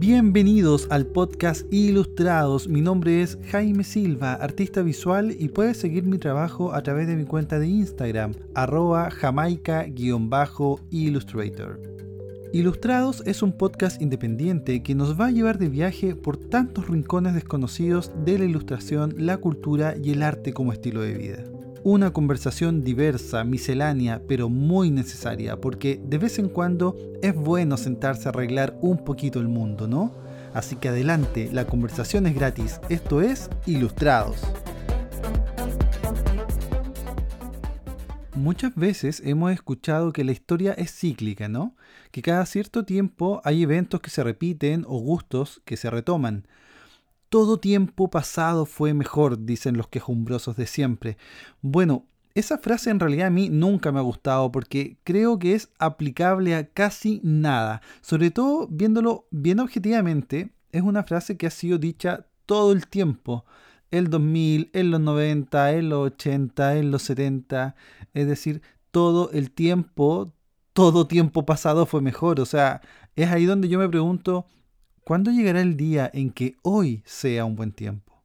Bienvenidos al podcast Ilustrados. Mi nombre es Jaime Silva, artista visual y puedes seguir mi trabajo a través de mi cuenta de Instagram, arroba jamaica-illustrator. Ilustrados es un podcast independiente que nos va a llevar de viaje por tantos rincones desconocidos de la ilustración, la cultura y el arte como estilo de vida. Una conversación diversa, miscelánea, pero muy necesaria, porque de vez en cuando es bueno sentarse a arreglar un poquito el mundo, ¿no? Así que adelante, la conversación es gratis, esto es Ilustrados. Muchas veces hemos escuchado que la historia es cíclica, ¿no? Que cada cierto tiempo hay eventos que se repiten o gustos que se retoman. Todo tiempo pasado fue mejor, dicen los quejumbrosos de siempre. Bueno, esa frase en realidad a mí nunca me ha gustado porque creo que es aplicable a casi nada. Sobre todo viéndolo bien objetivamente, es una frase que ha sido dicha todo el tiempo. El 2000, en los 90, en los 80, en los 70. Es decir, todo el tiempo, todo tiempo pasado fue mejor. O sea, es ahí donde yo me pregunto, ¿Cuándo llegará el día en que hoy sea un buen tiempo?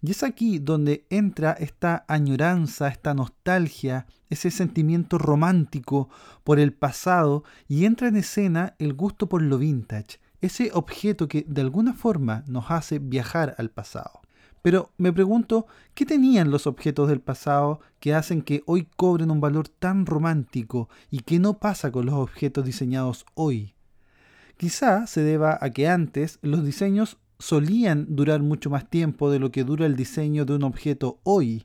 Y es aquí donde entra esta añoranza, esta nostalgia, ese sentimiento romántico por el pasado y entra en escena el gusto por lo vintage, ese objeto que de alguna forma nos hace viajar al pasado. Pero me pregunto, ¿qué tenían los objetos del pasado que hacen que hoy cobren un valor tan romántico y que no pasa con los objetos diseñados hoy? Quizá se deba a que antes los diseños solían durar mucho más tiempo de lo que dura el diseño de un objeto hoy.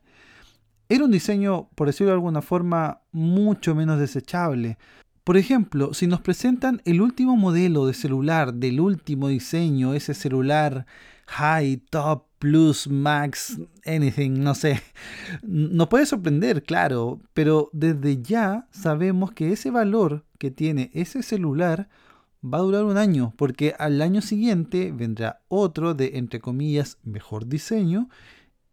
Era un diseño, por decirlo de alguna forma, mucho menos desechable. Por ejemplo, si nos presentan el último modelo de celular del último diseño, ese celular high, top, plus, max, anything, no sé, nos puede sorprender, claro, pero desde ya sabemos que ese valor que tiene ese celular va a durar un año, porque al año siguiente vendrá otro de, entre comillas, mejor diseño,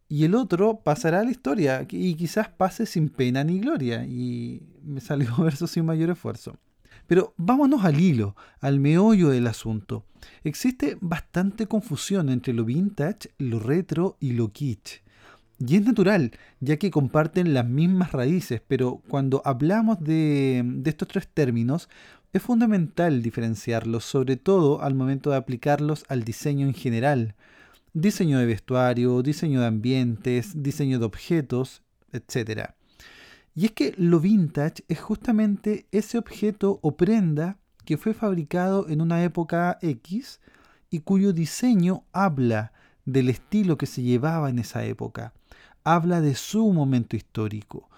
y el otro pasará a la historia, y quizás pase sin pena ni gloria, y me salió verso sin mayor esfuerzo. Pero vámonos al hilo, al meollo del asunto. Existe bastante confusión entre lo vintage, lo retro y lo kitsch. Y es natural, ya que comparten las mismas raíces, pero cuando hablamos de, de estos tres términos, es fundamental diferenciarlos, sobre todo al momento de aplicarlos al diseño en general. Diseño de vestuario, diseño de ambientes, diseño de objetos, etc. Y es que lo vintage es justamente ese objeto o prenda que fue fabricado en una época X y cuyo diseño habla del estilo que se llevaba en esa época, habla de su momento histórico.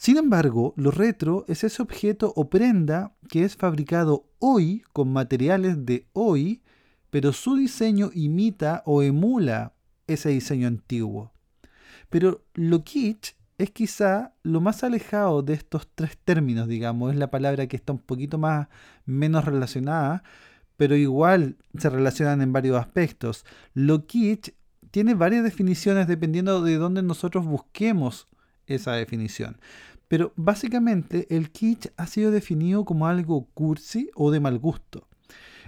Sin embargo, lo retro es ese objeto o prenda que es fabricado hoy con materiales de hoy, pero su diseño imita o emula ese diseño antiguo. Pero lo kitsch es quizá lo más alejado de estos tres términos, digamos, es la palabra que está un poquito más menos relacionada, pero igual se relacionan en varios aspectos. Lo kitsch tiene varias definiciones dependiendo de dónde nosotros busquemos esa definición. Pero básicamente el kitsch ha sido definido como algo cursi o de mal gusto.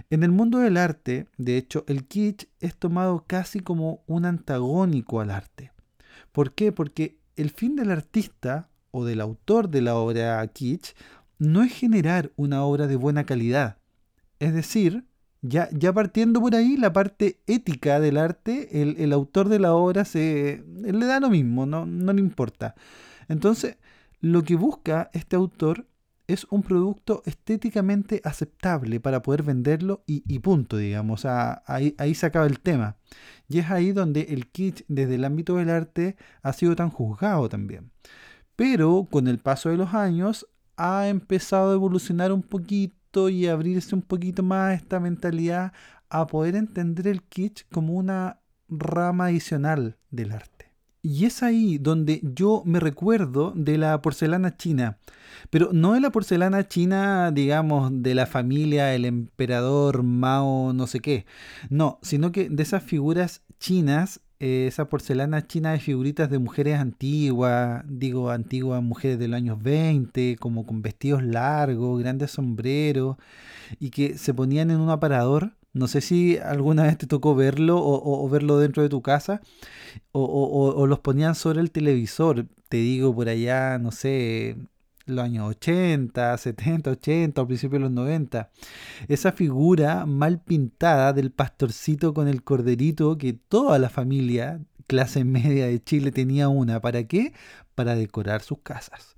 En el mundo del arte, de hecho, el kitsch es tomado casi como un antagónico al arte. ¿Por qué? Porque el fin del artista o del autor de la obra kitsch no es generar una obra de buena calidad. Es decir, ya, ya partiendo por ahí, la parte ética del arte, el, autor de la obra se, le da lo mismo, no, no le importa. Entonces, lo que busca este autor es un producto estéticamente aceptable para poder venderlo y, punto, digamos. ahí, ahí se acaba el tema. Y es ahí donde el kitsch desde el ámbito del arte ha sido tan juzgado también. Pero con el paso de los años ha empezado a evolucionar un poquito y abrirse un poquito más esta mentalidad a poder entender el kitsch como una rama adicional del arte. Y es ahí donde yo me recuerdo de la porcelana china. Pero no de la porcelana china, digamos, de la familia, el emperador Mao, no sé qué. No, sino que de esas figuras chinas, eh, esa porcelana china de figuritas de mujeres antiguas, digo, antiguas mujeres de los años 20, como con vestidos largos, grandes sombreros, y que se ponían en un aparador No sé si alguna vez te tocó verlo o, verlo dentro de tu casa o, los ponían sobre el televisor. Te digo por allá, no sé, los años 80, 70, 80, al principio de los 90. Esa figura mal pintada del pastorcito con el corderito que toda la familia clase media de Chile tenía una. ¿Para qué? Para decorar sus casas.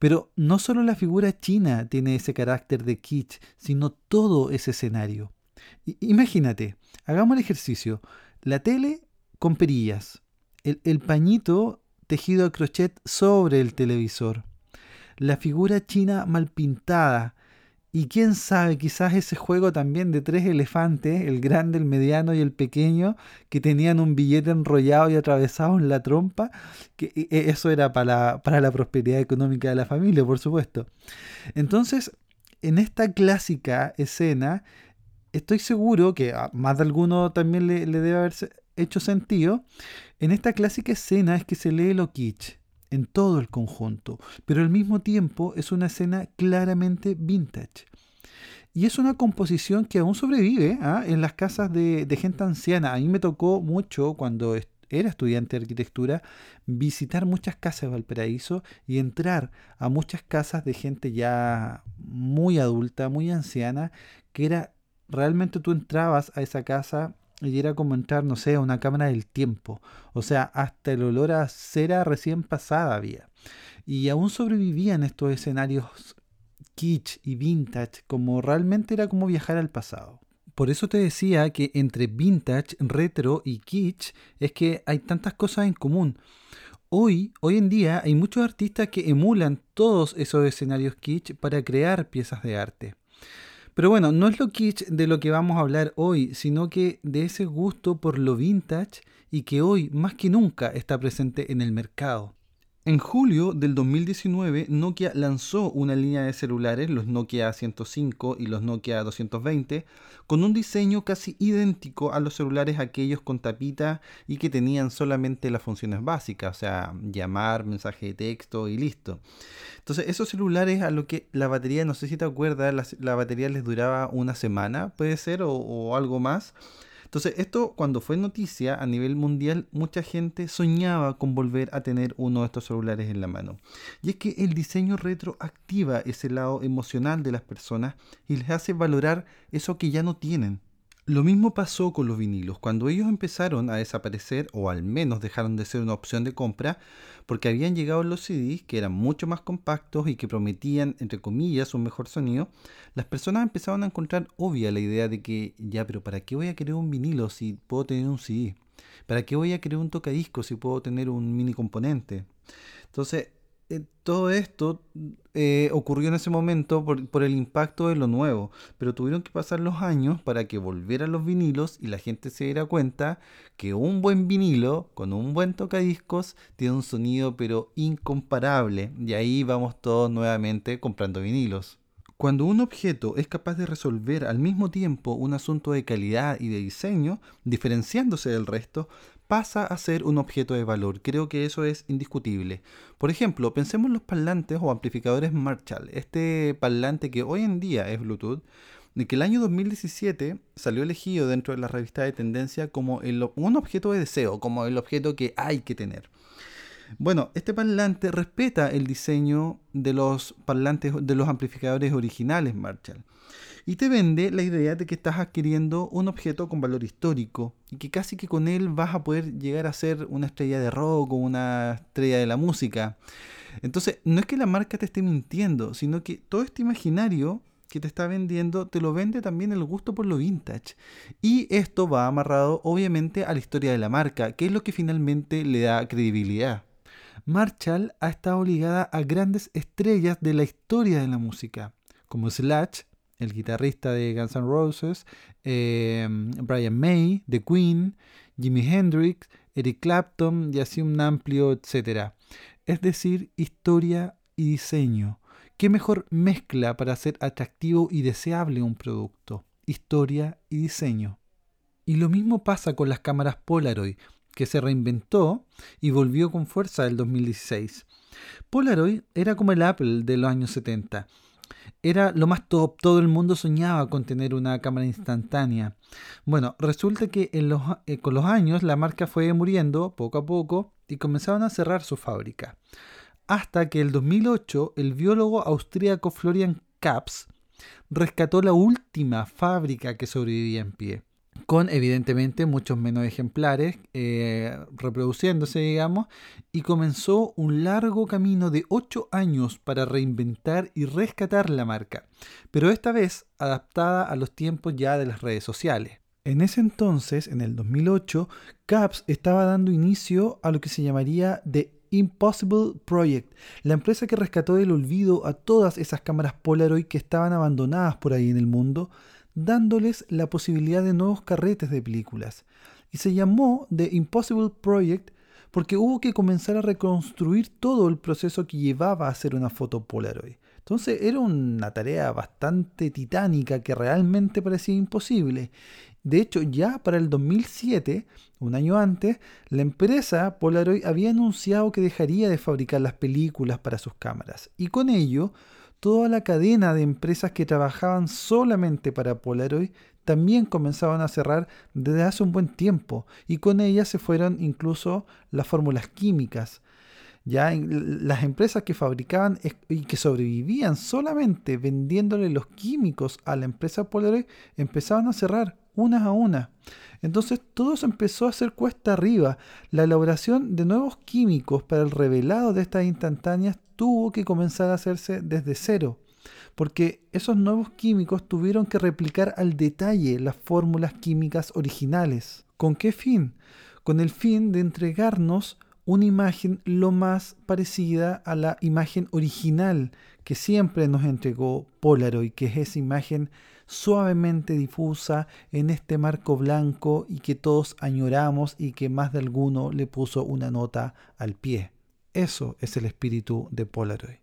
Pero no solo la figura china tiene ese carácter de kitsch, sino todo ese escenario. Imagínate, hagamos el ejercicio. La tele con perillas, el, pañito tejido a crochet sobre el televisor, la figura china mal pintada, y quién sabe, quizás ese juego también de tres elefantes, el grande, el mediano y el pequeño, que tenían un billete enrollado y atravesado en la trompa, que e, e, eso era para para la prosperidad económica de la familia, por supuesto. Entonces, en esta clásica escena, estoy seguro que a más de alguno también le, debe haber hecho sentido. En esta clásica escena es que se lee lo kitsch en todo el conjunto, pero al mismo tiempo es una escena claramente vintage. Y es una composición que aún sobrevive ¿ah? en las casas de, de, gente anciana. A mí me tocó mucho cuando era estudiante de arquitectura visitar muchas casas de Valparaíso y entrar a muchas casas de gente ya muy adulta, muy anciana, que era realmente tú entrabas a esa casa y era como entrar, no sé, a una cámara del tiempo. O sea, hasta el olor a cera recién pasada había. Y aún sobrevivían estos escenarios kitsch y vintage, como realmente era como viajar al pasado. Por eso te decía que entre vintage, retro y kitsch es que hay tantas cosas en común. Hoy, hoy en día hay muchos artistas que emulan todos esos escenarios kitsch para crear piezas de arte. Pero bueno, no es lo kitsch de lo que vamos a hablar hoy, sino que de ese gusto por lo vintage y que hoy más que nunca está presente en el mercado. En julio del 2019, Nokia lanzó una línea de celulares, los Nokia 105 y los Nokia 220, con un diseño casi idéntico a los celulares aquellos con tapita y que tenían solamente las funciones básicas, o sea, llamar, mensaje de texto y listo. Entonces, esos celulares a lo que la batería, no sé si te acuerdas, la, batería les duraba una semana, puede ser, o algo más. Entonces, esto cuando fue noticia a nivel mundial, mucha gente soñaba con volver a tener uno de estos celulares en la mano. Y es que el diseño retro activa ese lado emocional de las personas y les hace valorar eso que ya no tienen. Lo mismo pasó con los vinilos. Cuando ellos empezaron a desaparecer, o al menos dejaron de ser una opción de compra, porque habían llegado los CDs que eran mucho más compactos y que prometían, entre comillas, un mejor sonido, las personas empezaron a encontrar obvia la idea de que, ya, pero ¿para qué voy a querer un vinilo si puedo tener un CD? ¿Para qué voy a querer un tocadisco si puedo tener un mini componente? Entonces, eh, todo esto eh, ocurrió en ese momento por, el impacto de lo nuevo, pero tuvieron que pasar los años para que volvieran los vinilos y la gente se diera cuenta que un buen vinilo con un buen tocadiscos tiene un sonido pero incomparable y ahí vamos todos nuevamente comprando vinilos. Cuando un objeto es capaz de resolver al mismo tiempo un asunto de calidad y de diseño, diferenciándose del resto, pasa a ser un objeto de valor. Creo que eso es indiscutible. Por ejemplo, pensemos en los parlantes o amplificadores Marshall. Este parlante que hoy en día es Bluetooth, de que el año 2017 salió elegido dentro de la revista de tendencia como un objeto de deseo, como el objeto que hay que tener. Bueno, este parlante respeta el diseño de los parlantes de los amplificadores originales Marshall y te vende la idea de que estás adquiriendo un objeto con valor histórico y que casi que con él vas a poder llegar a ser una estrella de rock o una estrella de la música. Entonces, no es que la marca te esté mintiendo, sino que todo este imaginario que te está vendiendo te lo vende también el gusto por lo vintage. Y esto va amarrado obviamente a la historia de la marca, que es lo que finalmente le da credibilidad. Marshall ha estado ligada a grandes estrellas de la historia de la música, como Slash, el guitarrista de Guns N' Roses, em, Brian May, The Queen, Jimi Hendrix, Eric Clapton y así un amplio etcétera. Es decir, historia y diseño. ¿Qué mejor mezcla para hacer atractivo y deseable un producto? Historia y diseño. Y lo mismo pasa con las cámaras Polaroid, que se reinventó y volvió con fuerza el 2016. Polaroid era como el Apple de los años 70 era lo más top, todo el mundo soñaba con tener una cámara instantánea. Bueno, resulta que eh, con los años la marca fue muriendo poco a poco y comenzaron a cerrar su fábrica. Hasta que en el 2008 el biólogo austríaco Florian Kaps rescató la última fábrica que sobrevivía en pie con evidentemente muchos menos ejemplares eh, reproduciéndose, digamos, y comenzó un largo camino de 8 años para reinventar y rescatar la marca, pero esta vez adaptada a los tiempos ya de las redes sociales. En ese entonces, en el 2008, CAPS estaba dando inicio a lo que se llamaría The Impossible Project, la empresa que rescató del olvido a todas esas cámaras Polaroid que estaban abandonadas por ahí en el mundo, dándoles la posibilidad de nuevos carretes de películas. Y se llamó The Impossible Project porque hubo que comenzar a reconstruir todo el proceso que llevaba a hacer una foto Polaroid. Entonces era una tarea bastante titánica que realmente parecía imposible. De hecho, ya para el 2007, un año antes, la empresa Polaroid había anunciado que dejaría de fabricar las películas para sus cámaras. Y con ello toda la cadena de empresas que trabajaban solamente para Polaroid también comenzaban a cerrar desde hace un buen tiempo y con ellas se fueron incluso las fórmulas químicas. Ya las empresas que fabricaban y que sobrevivían solamente vendiéndole los químicos a la empresa Polaroid empezaban a cerrar unas a una. Entonces todo se empezó a hacer cuesta arriba. La elaboración de nuevos químicos para el revelado de estas instantáneas tuvo que comenzar a hacerse desde cero, porque esos nuevos químicos tuvieron que replicar al detalle las fórmulas químicas originales. ¿Con qué fin? Con el fin de entregarnos una imagen lo más parecida a la imagen original que siempre nos entregó Polaroid, que es esa imagen suavemente difusa en este marco blanco y que todos añoramos y que más de alguno le puso una nota al pie. Eso es el espíritu de Polaroid.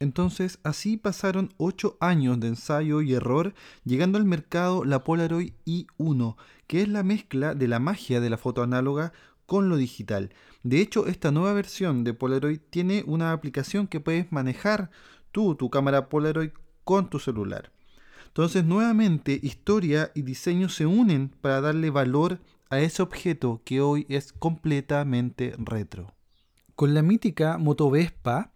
Entonces, así pasaron 8 años de ensayo y error, llegando al mercado la Polaroid i1, que es la mezcla de la magia de la foto análoga con lo digital. De hecho, esta nueva versión de Polaroid tiene una aplicación que puedes manejar tú, tu cámara Polaroid, con tu celular. Entonces, nuevamente, historia y diseño se unen para darle valor a ese objeto que hoy es completamente retro. Con la mítica moto Vespa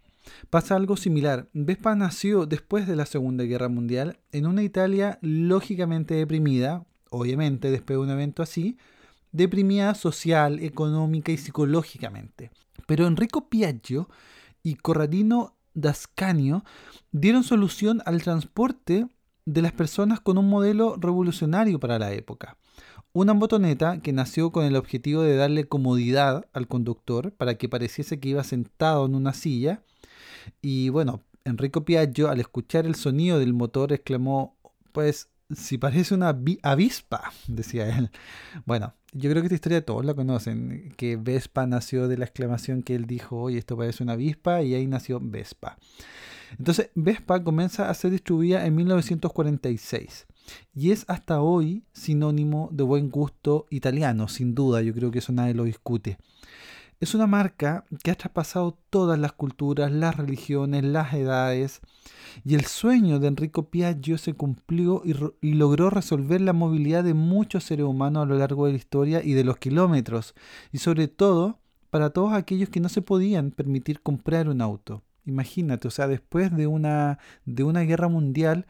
pasa algo similar. Vespa nació después de la Segunda Guerra Mundial en una Italia lógicamente deprimida, obviamente después de un evento así, deprimida social, económica y psicológicamente. Pero Enrico Piaggio y Corradino Dascanio dieron solución al transporte de las personas con un modelo revolucionario para la época. Una botoneta que nació con el objetivo de darle comodidad al conductor para que pareciese que iba sentado en una silla. Y bueno, Enrico Piaggio al escuchar el sonido del motor exclamó, pues si parece una avispa, decía él. Bueno, yo creo que esta historia todos la conocen, que Vespa nació de la exclamación que él dijo, oye, esto parece una avispa, y ahí nació Vespa. Entonces, Vespa comienza a ser distribuida en 1946 y es hasta hoy sinónimo de buen gusto italiano, sin duda, yo creo que eso nadie lo discute. Es una marca que ha traspasado todas las culturas, las religiones, las edades, y el sueño de Enrico Piaggio se cumplió y, logró resolver la movilidad de muchos seres humanos a lo largo de la historia y de los kilómetros, y sobre todo para todos aquellos que no se podían permitir comprar un auto. Imagínate, o sea, después de una, de una guerra mundial,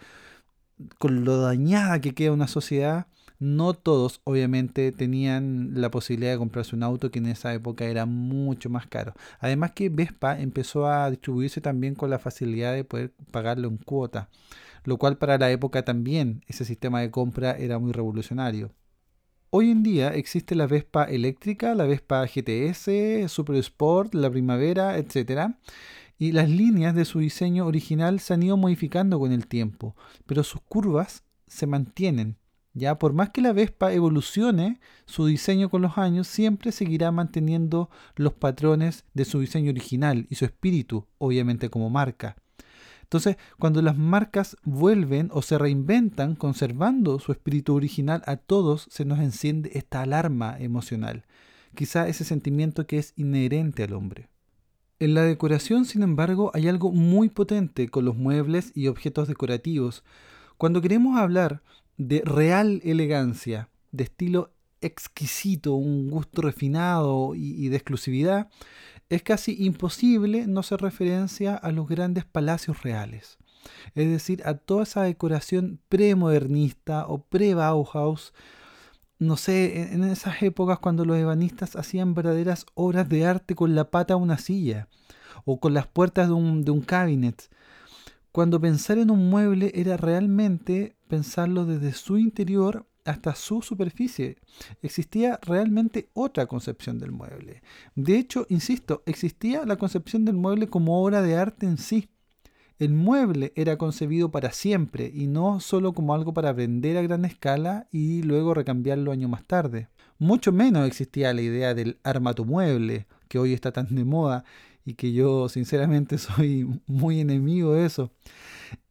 con lo dañada que queda una sociedad, no todos obviamente tenían la posibilidad de comprarse un auto que en esa época era mucho más caro. Además que Vespa empezó a distribuirse también con la facilidad de poder pagarlo en cuota, lo cual para la época también ese sistema de compra era muy revolucionario. Hoy en día existe la Vespa eléctrica, la Vespa GTS, Super Sport, la Primavera, etcétera y las líneas de su diseño original se han ido modificando con el tiempo, pero sus curvas se mantienen. Ya por más que la Vespa evolucione su diseño con los años, siempre seguirá manteniendo los patrones de su diseño original y su espíritu, obviamente como marca. Entonces, cuando las marcas vuelven o se reinventan conservando su espíritu original, a todos se nos enciende esta alarma emocional, quizá ese sentimiento que es inherente al hombre. En la decoración, sin embargo, hay algo muy potente con los muebles y objetos decorativos. Cuando queremos hablar de real elegancia, de estilo exquisito, un gusto refinado y, de exclusividad, es casi imposible no hacer referencia a los grandes palacios reales. Es decir, a toda esa decoración premodernista o pre-Bauhaus, no sé, en esas épocas cuando los ebanistas hacían verdaderas obras de arte con la pata de una silla o con las puertas de un, de un cabinet. Cuando pensar en un mueble era realmente pensarlo desde su interior hasta su superficie. Existía realmente otra concepción del mueble. De hecho, insisto, existía la concepción del mueble como obra de arte en sí. El mueble era concebido para siempre y no solo como algo para vender a gran escala y luego recambiarlo años más tarde. Mucho menos existía la idea del arma mueble, que hoy está tan de moda y que yo sinceramente soy muy enemigo de eso.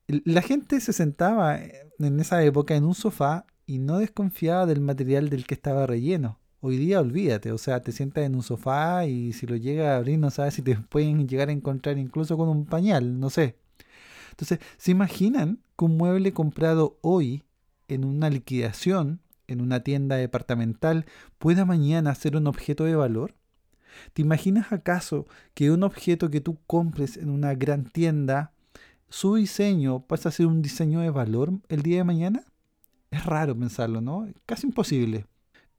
La gente se sentaba en esa época en un sofá y no desconfiaba del material del que estaba relleno. Hoy día olvídate, o sea, te sientas en un sofá y si lo llega a abrir no sabes si te pueden llegar a encontrar incluso con un pañal, no sé. Entonces, ¿se imaginan que un mueble comprado hoy en una liquidación, en una tienda departamental, pueda mañana ser un objeto de valor? ¿Te imaginas acaso que un objeto que tú compres en una gran tienda, su diseño pasa a ser un diseño de valor el día de mañana? Es raro pensarlo, ¿no? Casi imposible.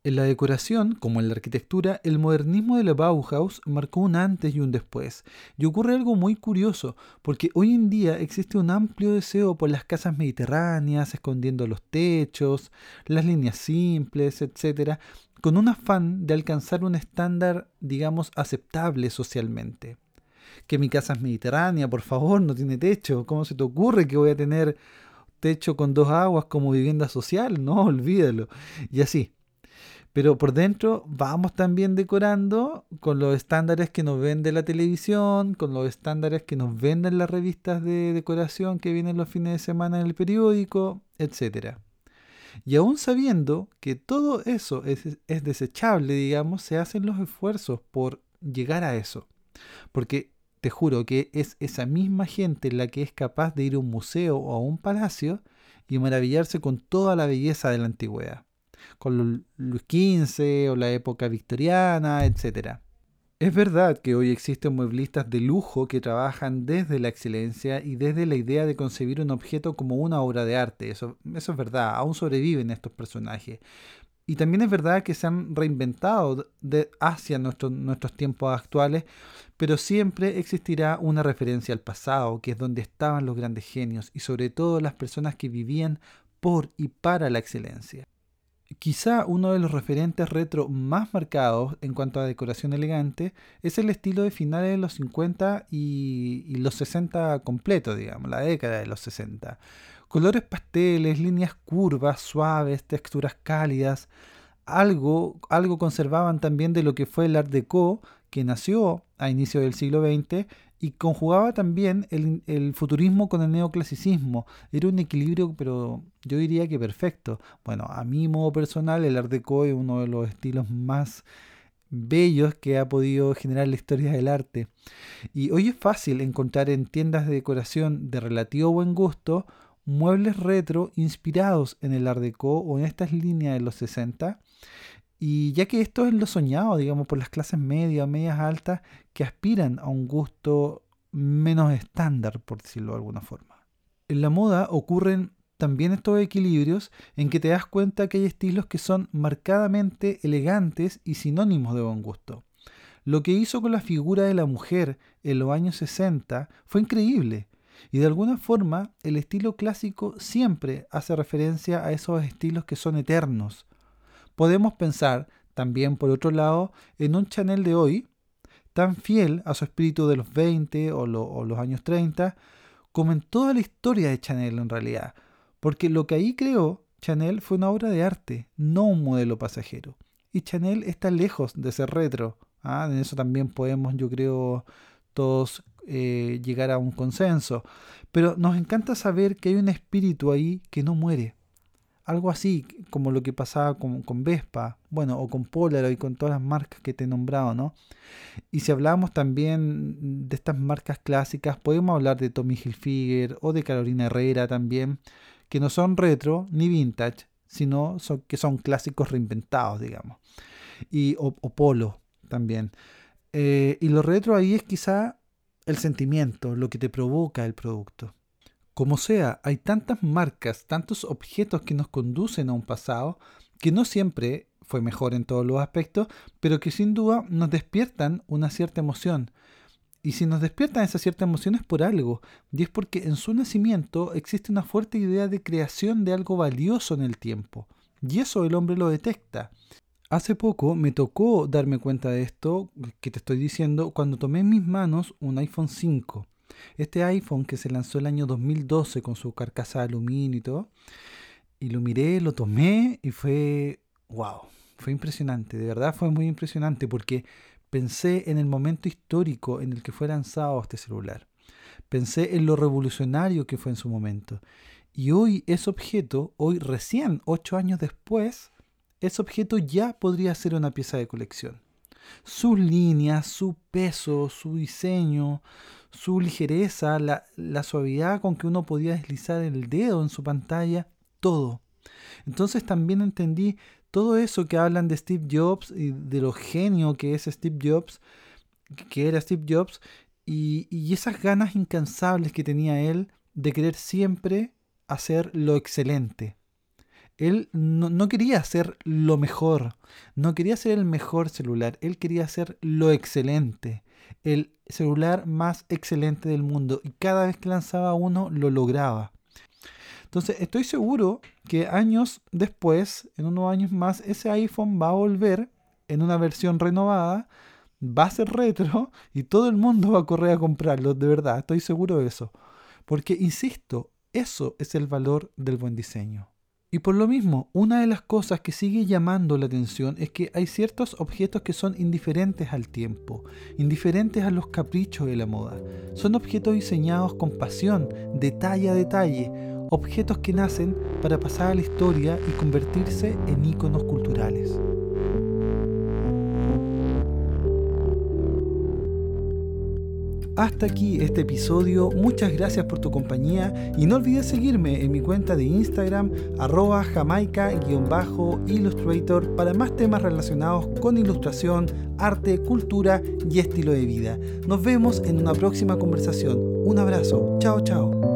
En la decoración, como en la arquitectura, el modernismo de la Bauhaus marcó un antes y un después. Y ocurre algo muy curioso, porque hoy en día existe un amplio deseo por las casas mediterráneas, escondiendo los techos, las líneas simples, etc., con un afán de alcanzar un estándar, digamos, aceptable socialmente. Que mi casa es mediterránea, por favor, no tiene techo. ¿Cómo se te ocurre que voy a tener techo con dos aguas como vivienda social? No, olvídalo. Y así. Pero por dentro vamos también decorando con los estándares que nos vende la televisión, con los estándares que nos venden las revistas de decoración que vienen los fines de semana en el periódico, etc. Y aún sabiendo que todo eso es, es desechable, digamos, se hacen los esfuerzos por llegar a eso. Porque te juro que es esa misma gente la que es capaz de ir a un museo o a un palacio y maravillarse con toda la belleza de la antigüedad con Luis XV o la época victoriana, etc. Es verdad que hoy existen mueblistas de lujo que trabajan desde la excelencia y desde la idea de concebir un objeto como una obra de arte. Eso, eso es verdad, aún sobreviven estos personajes. Y también es verdad que se han reinventado de, hacia nuestros tiempos actuales, pero siempre existirá una referencia al pasado, que es donde estaban los grandes genios y sobre todo las personas que vivían por y para la excelencia. Quizá uno de los referentes retro más marcados en cuanto a decoración elegante es el estilo de finales de los 50 y, los 60 completo, digamos, la década de los 60. Colores pasteles, líneas curvas, suaves, texturas cálidas. Algo, algo conservaban también de lo que fue el Art Deco, que nació a inicio del siglo XX y conjugaba también el, futurismo con el neoclasicismo. Era un equilibrio, pero yo diría que perfecto. Bueno, a mi modo personal, el Art Deco es uno de los estilos más bellos que ha podido generar la historia del arte. Y hoy es fácil encontrar en tiendas de decoración de relativo buen gusto muebles retro inspirados en el Art Deco o en estas líneas de los 60 y ya que esto es lo soñado, digamos, por las clases medias, medias altas, que aspiran a un gusto menos estándar, por decirlo de alguna forma. En la moda ocurren también estos equilibrios en que te das cuenta que hay estilos que son marcadamente elegantes y sinónimos de buen gusto. Lo que hizo con la figura de la mujer en los años 60 fue increíble. Y de alguna forma el estilo clásico siempre hace referencia a esos estilos que son eternos, podemos pensar también, por otro lado, en un Chanel de hoy, tan fiel a su espíritu de los 20 o, los años 30, como en toda la historia de Chanel en realidad. Porque lo que ahí creó Chanel fue una obra de arte, no un modelo pasajero. Y Chanel está lejos de ser retro. ¿ah? En eso también podemos, yo creo, todos eh, llegar a un consenso. Pero nos encanta saber que hay un espíritu ahí que no muere. algo así como lo que pasaba con, Vespa, bueno, o con Polaroid, con todas las marcas que te he nombrado, ¿no? Y si hablamos también de estas marcas clásicas, podemos hablar de Tommy Hilfiger o de Carolina Herrera también, que no son retro ni vintage, sino que son clásicos reinventados, digamos. Y, o, Polo también. Eh, y lo retro ahí es quizá el sentimiento, lo que te provoca el producto. Como sea, hay tantas marcas, tantos objetos que nos conducen a un pasado que no siempre fue mejor en todos los aspectos, pero que sin duda nos despiertan una cierta emoción. Y si nos despiertan esa cierta emoción es por algo, y es porque en su nacimiento existe una fuerte idea de creación de algo valioso en el tiempo. Y eso el hombre lo detecta. Hace poco me tocó darme cuenta de esto que te estoy diciendo cuando tomé en mis manos un iPhone 5. Este iPhone que se lanzó el año 2012 con su carcasa de aluminio y todo. Y lo miré, lo tomé y fue, wow, fue impresionante, de verdad fue muy impresionante porque pensé en el momento histórico en el que fue lanzado este celular. Pensé en lo revolucionario que fue en su momento. Y hoy ese objeto, hoy recién, ocho años después, ese objeto ya podría ser una pieza de colección. Sus líneas, su peso, su diseño, su ligereza, la, suavidad con que uno podía deslizar el dedo en su pantalla, todo. Entonces también entendí todo eso que hablan de Steve Jobs y de lo genio que es Steve Jobs, que era Steve Jobs, y esas ganas incansables que tenía él de querer siempre hacer lo excelente. Él no, quería hacer lo mejor, no quería ser el mejor celular, él quería hacer lo excelente, el celular más excelente del mundo y cada vez que lanzaba uno lo lograba. Entonces estoy seguro que años después, en unos años más, ese iPhone va a volver en una versión renovada, va a ser retro y todo el mundo va a correr a comprarlo, de verdad, estoy seguro de eso. Porque, insisto, eso es el valor del buen diseño. Y por lo mismo, una de las cosas que sigue llamando la atención es que hay ciertos objetos que son indiferentes al tiempo, indiferentes a los caprichos de la moda. Son objetos diseñados con pasión, detalle a detalle, objetos que nacen para pasar a la historia y convertirse en íconos culturales. Hasta aquí este episodio, muchas gracias por tu compañía y no olvides seguirme en mi cuenta de Instagram arroba jamaica-illustrator para más temas relacionados con ilustración, arte, cultura y estilo de vida. Nos vemos en una próxima conversación. Un abrazo, chao chao.